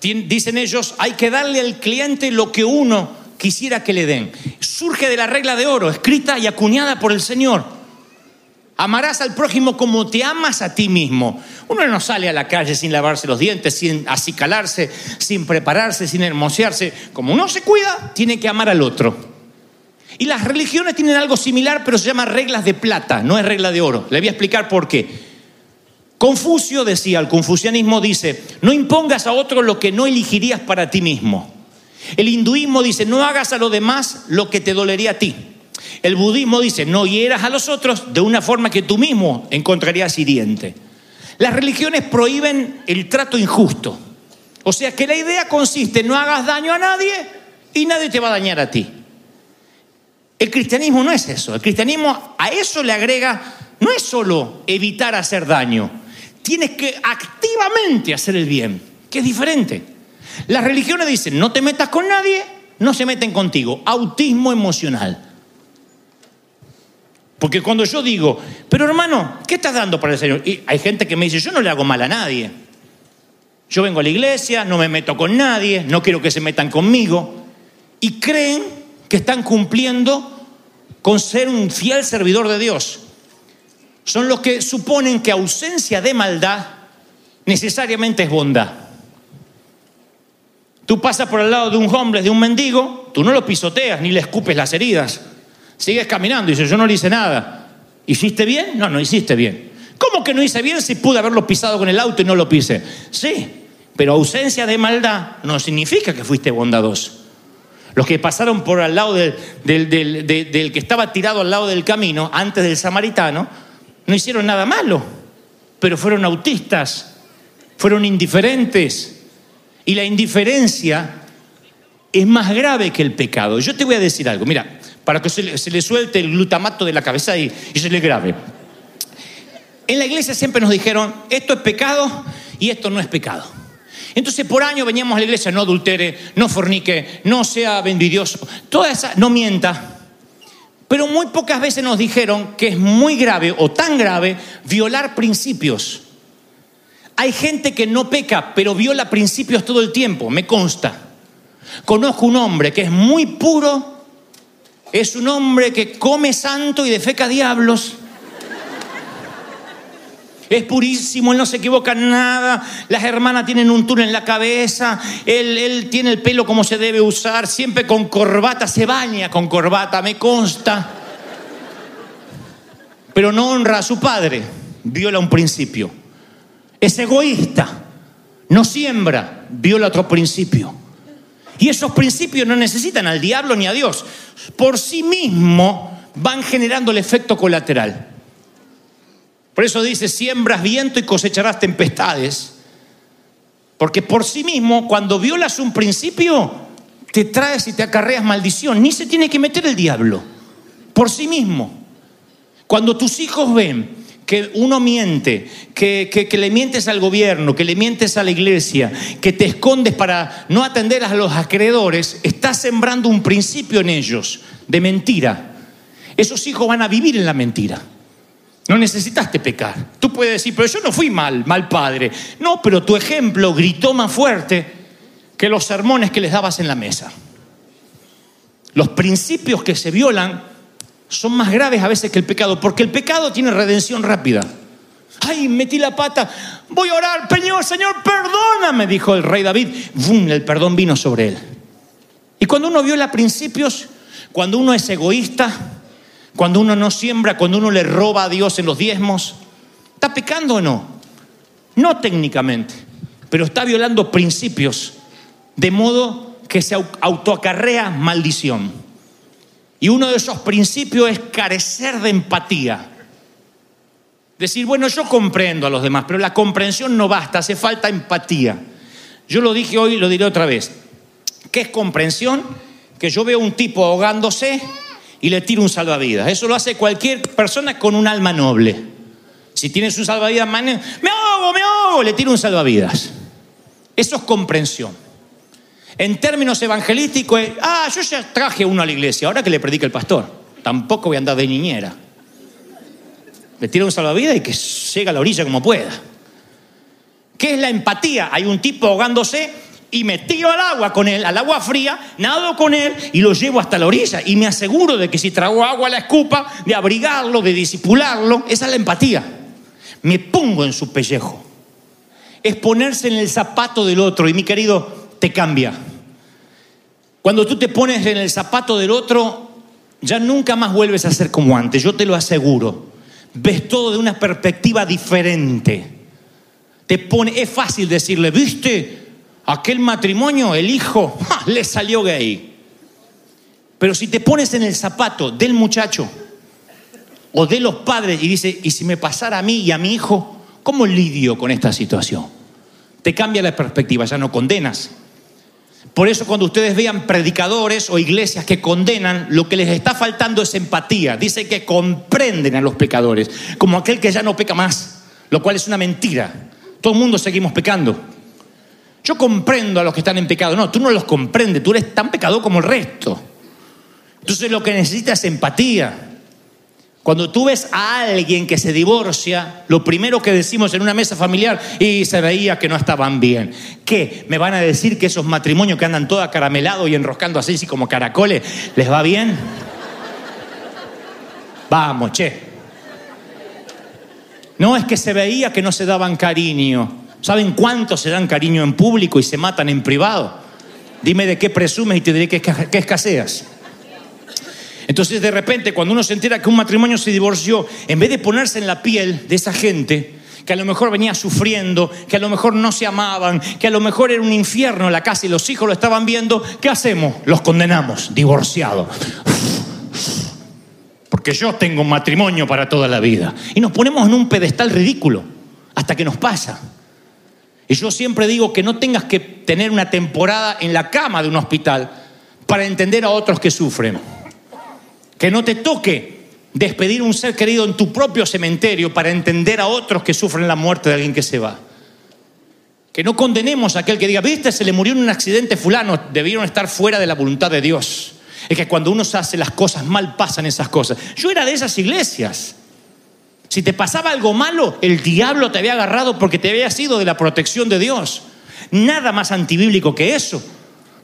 Dicen ellos, hay que darle al cliente lo que uno quisiera que le den. Surge de la regla de oro, escrita y acuñada por el Señor. Amarás al prójimo como te amas a ti mismo. Uno no sale a la calle sin lavarse los dientes, sin acicalarse, sin prepararse, sin hermosearse. Como uno se cuida, tiene que amar al otro. Y las religiones tienen algo similar, pero se llama reglas de plata, no es regla de oro. Le voy a explicar por qué. Confucio decía, el confucianismo dice, no impongas a otro lo que no elegirías para ti mismo. El hinduismo dice, no hagas a los demás lo que te dolería a ti. El budismo dice, no hieras a los otros de una forma que tú mismo encontrarías hiriente. Las religiones prohíben el trato injusto. O sea que la idea consiste no hagas daño a nadie y nadie te va a dañar a ti. El cristianismo no es eso. El cristianismo a eso le agrega, no es solo evitar hacer daño, tienes que activamente hacer el bien, que es diferente. Las religiones dicen, no te metas con nadie, no se meten contigo. Autismo emocional. Porque cuando yo digo, pero hermano, ¿qué estás dando para el Señor? Hay gente que me dice, yo no le hago mal a nadie. Yo vengo a la iglesia, no me meto con nadie, no quiero que se metan conmigo. Y creen que están cumpliendo con ser un fiel servidor de Dios. Son los que suponen que ausencia de maldad necesariamente es bondad. Tú pasas por el lado de un homeless, de un mendigo, tú no lo pisoteas ni le escupes las heridas. Sigues caminando y dices, yo no le hice nada. ¿Hiciste bien? No, no hiciste bien. ¿Cómo que no hice bien si pude haberlo pisado con el auto y no lo pise? Sí, pero ausencia de maldad no significa que fuiste bondadoso. Los que pasaron por al lado del, del- del- de- del que estaba tirado al lado del camino, antes del samaritano, no hicieron nada malo, pero fueron autistas, fueron indiferentes. Y la indiferencia es más grave que el pecado. Yo te voy a decir algo, mira, para que se le, suelte el glutamato de la cabeza y, y se le grave. En la iglesia siempre nos dijeron, esto es pecado y esto no es pecado. Entonces por año veníamos a la iglesia, no adultere, no fornique, no sea envidioso, toda esa, no mienta. Pero muy pocas veces nos dijeron que es muy grave o tan grave violar principios. Hay gente que no peca, pero viola principios todo el tiempo, me consta. Conozco un hombre que es muy puro, es un hombre que come santo y defeca diablos. Es purísimo, él no se equivoca en nada. Las hermanas tienen un túnel en la cabeza. Él, él tiene el pelo como se debe usar, siempre con corbata, se baña con corbata, me consta. Pero no honra a su padre, viola un principio. Es egoísta, no siembra, viola otro principio. Y esos principios no necesitan al diablo ni a Dios. Por sí mismo van generando el efecto colateral. Por eso dice, siembras viento y cosecharás tempestades. Porque por sí mismo, cuando violas un principio, te traes y te acarreas maldición. Ni se tiene que meter el diablo. Por sí mismo. Cuando tus hijos ven que uno miente, que, que- le mientes al gobierno, que le mientes a la iglesia, que te escondes para no atender a los acreedores, estás sembrando un principio en ellos de mentira. Esos hijos van a vivir en la mentira. No necesitaste pecar. Tú puedes decir, pero yo no fui mal, mal padre. No, pero tu ejemplo gritó más fuerte que los sermones que les dabas en la mesa. Los principios que se violan son más graves a veces que el pecado, porque el pecado tiene redención rápida. Ay, metí la pata, voy a orar, Señor, Señor, perdóname, dijo el rey David. ¡Bum! El perdón vino sobre él. Y cuando uno viola principios, cuando uno es egoísta, cuando uno no siembra, cuando uno le roba a Dios en los diezmos, ¿está pecando o no? No técnicamente, pero está violando principios, de modo que se au- autoacarrea maldición. Y uno de esos principios es carecer de empatía. Decir, bueno, yo comprendo a los demás, pero la comprensión no basta, hace falta empatía. Yo lo dije hoy y lo diré otra vez. ¿Qué es comprensión? Que yo veo un tipo ahogándose y le tiro un salvavidas. Eso lo hace cualquier persona con un alma noble. Si tienes un salvavidas, me ahogo, me ahogo, le tiro un salvavidas. Eso es comprensión. En términos evangelísticos, es, ah, yo ya traje uno a la iglesia, ahora que le predica el pastor. Tampoco voy a andar de niñera. Le tira un salvavidas y que llegue a la orilla como pueda. ¿Qué es la empatía? Hay un tipo ahogándose y me tiro al agua con él, al agua fría, nado con él y lo llevo hasta la orilla. Y me aseguro de que si trago agua la escupa, de abrigarlo, de disipularlo. Esa es la empatía. Me pongo en su pellejo. Es ponerse en el zapato del otro. Y mi querido, te cambia. Cuando tú te pones en el zapato del otro, ya nunca más vuelves a ser como antes. Yo te lo aseguro. Ves todo de una perspectiva diferente. Te pone, es fácil decirle, ¿viste? Aquel matrimonio, el hijo, le salió gay. Pero si te pones en el zapato del muchacho o de los padres y dices, ¿y si me pasara a mí y a mi hijo? ¿Cómo lidio con esta situación? Te cambia la perspectiva, ya no condenas. Por eso cuando ustedes vean predicadores o iglesias que condenan, lo que les está faltando es empatía. Dice que comprenden a los pecadores, como aquel que ya no peca más, lo cual es una mentira. Todo el mundo seguimos pecando. Yo comprendo a los que están en pecado. No, tú no los comprendes, tú eres tan pecador como el resto. Entonces lo que necesitas es empatía. Cuando tú ves a alguien que se divorcia, lo primero que decimos en una mesa familiar, y se veía que no estaban bien. ¿Qué? ¿Me van a decir que esos matrimonios que andan todos acaramelados y enroscando así, así como caracoles, les va bien? Vamos, che. No es que se veía que no se daban cariño. ¿Saben cuánto se dan cariño en público y se matan en privado? Dime de qué presumes y te diré que, que escaseas. Entonces de repente cuando uno se entera que un matrimonio se divorció, en vez de ponerse en la piel de esa gente, que a lo mejor venía sufriendo, que a lo mejor no se amaban, que a lo mejor era un infierno la casa y los hijos lo estaban viendo, ¿qué hacemos? Los condenamos, divorciados. Porque yo tengo un matrimonio para toda la vida. Y nos ponemos en un pedestal ridículo hasta que nos pasa. Y yo siempre digo que no tengas que tener una temporada en la cama de un hospital para entender a otros que sufren. Que no te toque despedir un ser querido en tu propio cementerio para entender a otros que sufren la muerte de alguien que se va. Que no condenemos a aquel que diga, viste, se le murió en un accidente fulano, debieron estar fuera de la voluntad de Dios. Es que cuando uno se hace las cosas mal pasan esas cosas. Yo era de esas iglesias. Si te pasaba algo malo, el diablo te había agarrado porque te había sido de la protección de Dios. Nada más antibíblico que eso.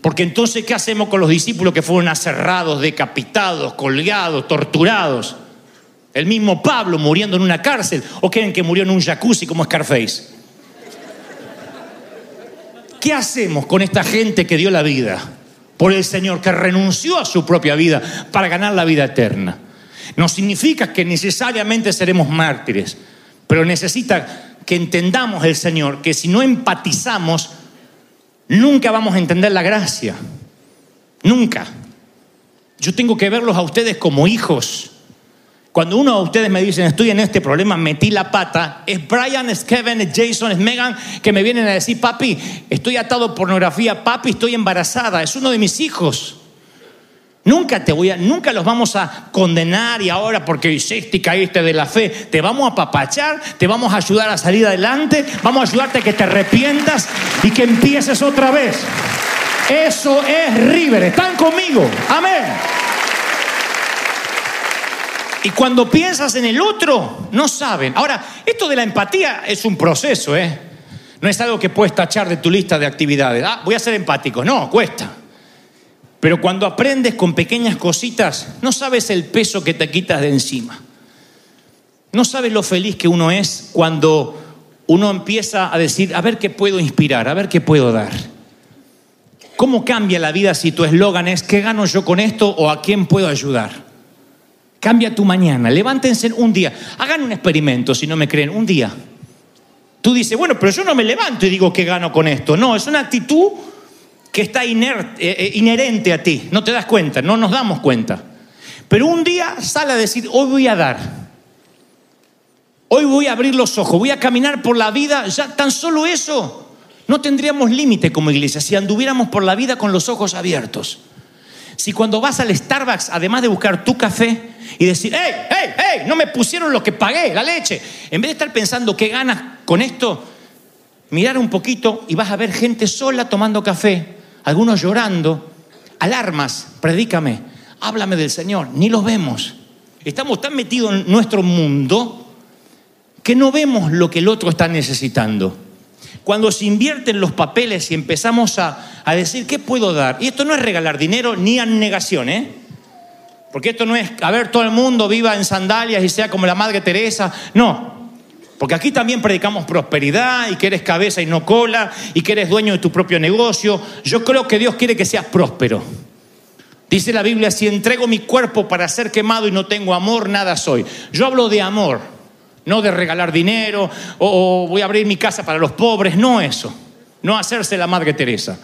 Porque entonces, ¿qué hacemos con los discípulos que fueron aserrados, decapitados, colgados, torturados? El mismo Pablo muriendo en una cárcel. ¿O creen que murió en un jacuzzi como Scarface? ¿Qué hacemos con esta gente que dio la vida por el Señor, que renunció a su propia vida para ganar la vida eterna? No significa que necesariamente seremos mártires, pero necesita que entendamos el Señor, que si no empatizamos, nunca vamos a entender la gracia. Nunca. Yo tengo que verlos a ustedes como hijos. Cuando uno de ustedes me dicen, estoy en este problema, metí la pata, es Brian, es Kevin, es Jason, es Megan, que me vienen a decir, papi, estoy atado a pornografía, papi, estoy embarazada, es uno de mis hijos. Nunca te voy a, nunca los vamos a condenar y ahora porque hiciste y caíste de la fe, te vamos a papachar, te vamos a ayudar a salir adelante, vamos a ayudarte a que te arrepientas y que empieces otra vez. Eso es River, están conmigo, amén. Y cuando piensas en el otro, no saben. Ahora, esto de la empatía es un proceso, ¿eh? No es algo que puedes tachar de tu lista de actividades. Ah, voy a ser empático. No, cuesta. Pero cuando aprendes con pequeñas cositas, no sabes el peso que te quitas de encima. No sabes lo feliz que uno es cuando uno empieza a decir, a ver qué puedo inspirar, a ver qué puedo dar. ¿Cómo cambia la vida si tu eslogan es, ¿qué gano yo con esto o a quién puedo ayudar? Cambia tu mañana, levántense un día, hagan un experimento si no me creen, un día. Tú dices, bueno, pero yo no me levanto y digo, ¿qué gano con esto? No, es una actitud que está inerte, eh, inherente a ti. No te das cuenta, no nos damos cuenta. Pero un día sale a decir, hoy voy a dar. Hoy voy a abrir los ojos, voy a caminar por la vida. Ya tan solo eso, no tendríamos límite como iglesia si anduviéramos por la vida con los ojos abiertos. Si cuando vas al Starbucks, además de buscar tu café y decir, hey, hey, hey, no me pusieron lo que pagué, la leche, en vez de estar pensando qué ganas con esto, mirar un poquito y vas a ver gente sola tomando café, algunos llorando, alarmas, predícame, háblame del Señor, ni los vemos. Estamos tan metidos en nuestro mundo que no vemos lo que el otro está necesitando. cuando se invierten los papeles y empezamos a, a decir, ¿qué puedo dar? Y esto no es regalar dinero ni negación, ¿eh? Porque esto no es, a ver, todo el mundo viva en sandalias y sea como la Madre Teresa. No. Porque aquí también predicamos prosperidad y que eres cabeza y no cola y que eres dueño de tu propio negocio. Yo creo que Dios quiere que seas próspero. Dice la Biblia, si entrego mi cuerpo para ser quemado y no tengo amor, nada soy. Yo hablo de amor, no de regalar dinero o, voy a abrir mi casa para los pobres, no eso. No hacerse la Madre Teresa.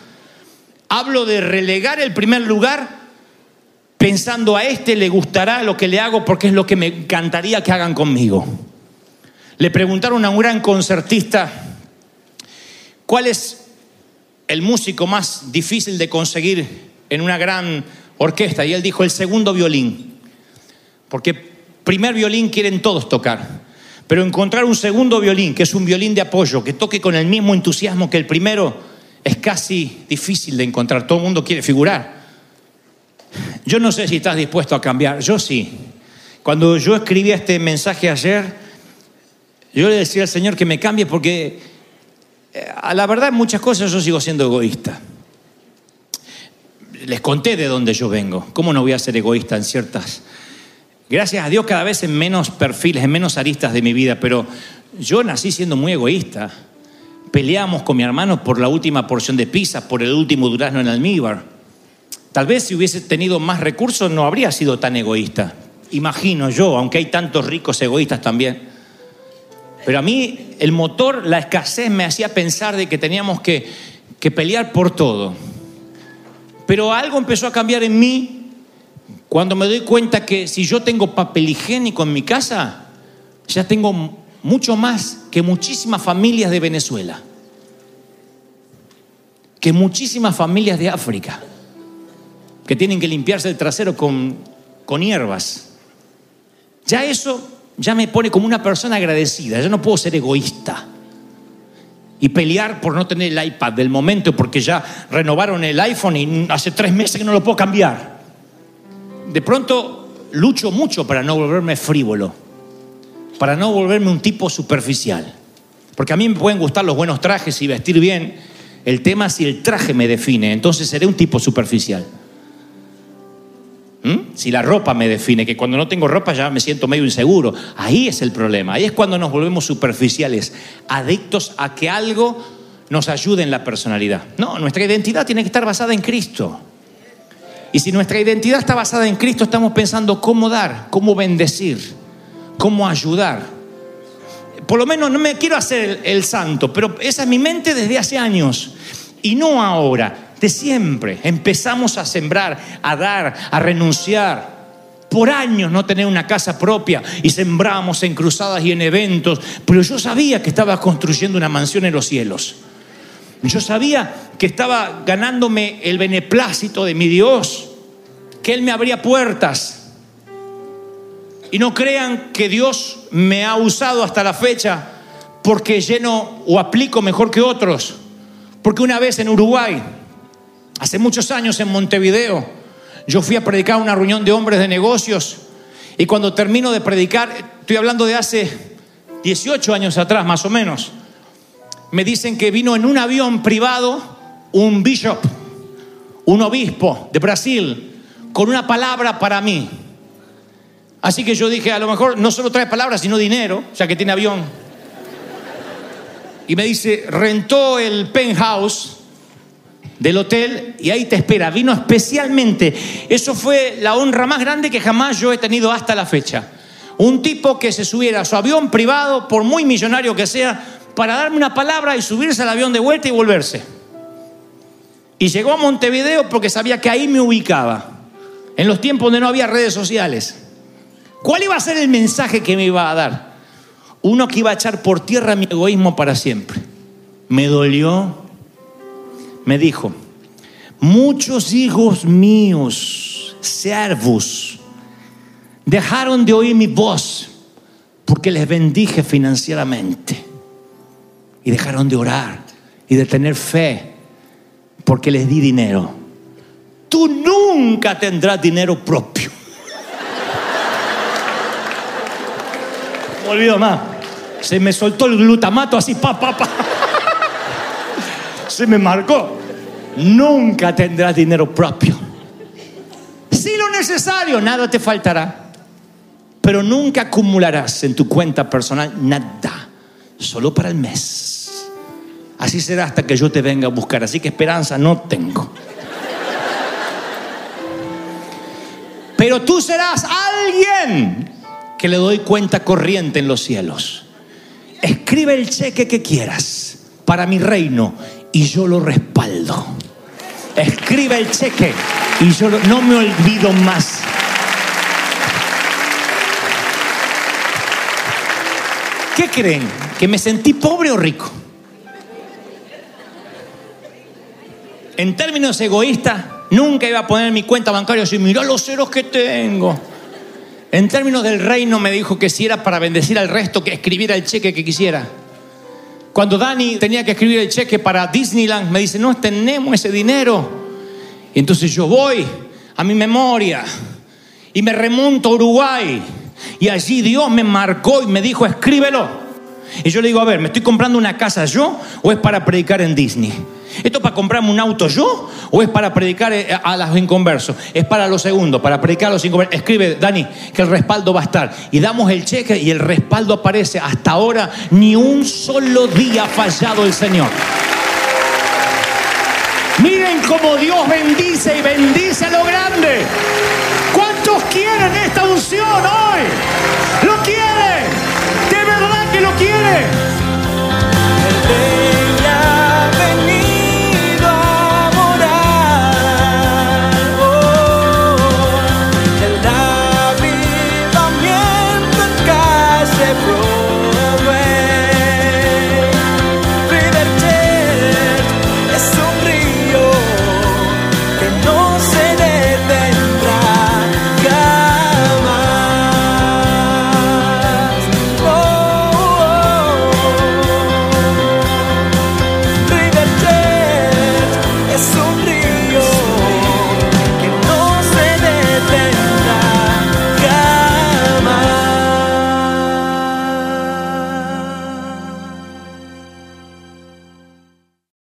Hablo de relegar el primer lugar pensando a este le gustará lo que le hago porque es lo que me encantaría que hagan conmigo. Le preguntaron a un gran concertista cuál es el músico más difícil de conseguir en una gran orquesta y él dijo el segundo violín, porque primer violín quieren todos tocar, pero encontrar un segundo violín, que es un violín de apoyo, que toque con el mismo entusiasmo que el primero, es casi difícil de encontrar, todo el mundo quiere figurar. Yo no sé si estás dispuesto a cambiar, yo sí. Cuando yo escribí este mensaje ayer, yo le decía al Señor que me cambie porque eh, a la verdad en muchas cosas yo sigo siendo egoísta. Les conté de dónde yo vengo. ¿Cómo no voy a ser egoísta en ciertas... Gracias a Dios cada vez en menos perfiles, en menos aristas de mi vida, pero yo nací siendo muy egoísta. Peleamos con mi hermano por la última porción de pizza, por el último durazno en almíbar. Tal vez si hubiese tenido más recursos no habría sido tan egoísta. Imagino yo, aunque hay tantos ricos egoístas también. Pero a mí el motor, la escasez me hacía pensar de que teníamos que, que pelear por todo. Pero algo empezó a cambiar en mí cuando me doy cuenta que si yo tengo papel higiénico en mi casa, ya tengo mucho más que muchísimas familias de Venezuela, que muchísimas familias de África, que tienen que limpiarse el trasero con, con hierbas. Ya eso ya me pone como una persona agradecida, yo no puedo ser egoísta y pelear por no tener el iPad del momento porque ya renovaron el iPhone y hace tres meses que no lo puedo cambiar. De pronto lucho mucho para no volverme frívolo, para no volverme un tipo superficial. Porque a mí me pueden gustar los buenos trajes y vestir bien. El tema es si el traje me define, entonces seré un tipo superficial. Si la ropa me define, que cuando no tengo ropa ya me siento medio inseguro. Ahí es el problema. Ahí es cuando nos volvemos superficiales, adictos a que algo nos ayude en la personalidad. No, nuestra identidad tiene que estar basada en Cristo. Y si nuestra identidad está basada en Cristo, estamos pensando cómo dar, cómo bendecir, cómo ayudar. Por lo menos no me quiero hacer el, el santo, pero esa es mi mente desde hace años. Y no ahora de siempre. Empezamos a sembrar, a dar, a renunciar. Por años no tener una casa propia y sembramos en cruzadas y en eventos, pero yo sabía que estaba construyendo una mansión en los cielos. Yo sabía que estaba ganándome el beneplácito de mi Dios, que Él me abría puertas. Y no crean que Dios me ha usado hasta la fecha porque lleno o aplico mejor que otros. Porque una vez en Uruguay, Hace muchos años en Montevideo, yo fui a predicar una reunión de hombres de negocios y cuando termino de predicar, estoy hablando de hace 18 años atrás más o menos, me dicen que vino en un avión privado un bishop, un obispo de Brasil, con una palabra para mí. Así que yo dije, a lo mejor no solo trae palabras, sino dinero, ya que tiene avión. Y me dice, rentó el penthouse del hotel y ahí te espera. Vino especialmente. Eso fue la honra más grande que jamás yo he tenido hasta la fecha. Un tipo que se subiera a su avión privado, por muy millonario que sea, para darme una palabra y subirse al avión de vuelta y volverse. Y llegó a Montevideo porque sabía que ahí me ubicaba, en los tiempos donde no había redes sociales. ¿Cuál iba a ser el mensaje que me iba a dar? Uno que iba a echar por tierra mi egoísmo para siempre. Me dolió, me dijo, muchos hijos míos, servos, dejaron de oír mi voz porque les bendije financieramente y dejaron de orar y de tener fe porque les di dinero. Tú nunca tendrás dinero propio. Olvido más. Se me soltó el glutamato así, pa, pa, pa. Se me marcó. Nunca tendrás dinero propio. Si lo necesario, nada te faltará. Pero nunca acumularás en tu cuenta personal nada, solo para el mes. Así será hasta que yo te venga a buscar. Así que esperanza no tengo. Pero tú serás alguien que le doy cuenta corriente en los cielos. Escribe el cheque que quieras para mi reino y yo lo respaldo. Escribe el cheque y yo lo- no me olvido más. ¿Qué creen? ¿Que me sentí pobre o rico? En términos egoístas, nunca iba a poner mi cuenta bancaria así, mira los ceros que tengo. En términos del reino me dijo que si era para bendecir al resto, que escribiera el cheque que quisiera. Cuando Dani tenía que escribir el cheque para Disneyland, me dice, no tenemos ese dinero. Y entonces yo voy a mi memoria y me remonto a Uruguay. Y allí Dios me marcó y me dijo, escríbelo. Y yo le digo, a ver, ¿me estoy comprando una casa yo o es para predicar en Disney? ¿Esto es para comprarme un auto yo o es para predicar eh, a los inconversos? Es para lo segundo, para predicar a los inconversos. Escribe, Dani, que el respaldo va a estar. Y damos el cheque y el respaldo aparece. Hasta ahora ni un solo día ha fallado el Señor. Miren cómo Dios bendice y bendice a lo grande. ¿Cuántos quieren esta unción hoy? ¿Lo quieren? ¿De verdad que lo quieren?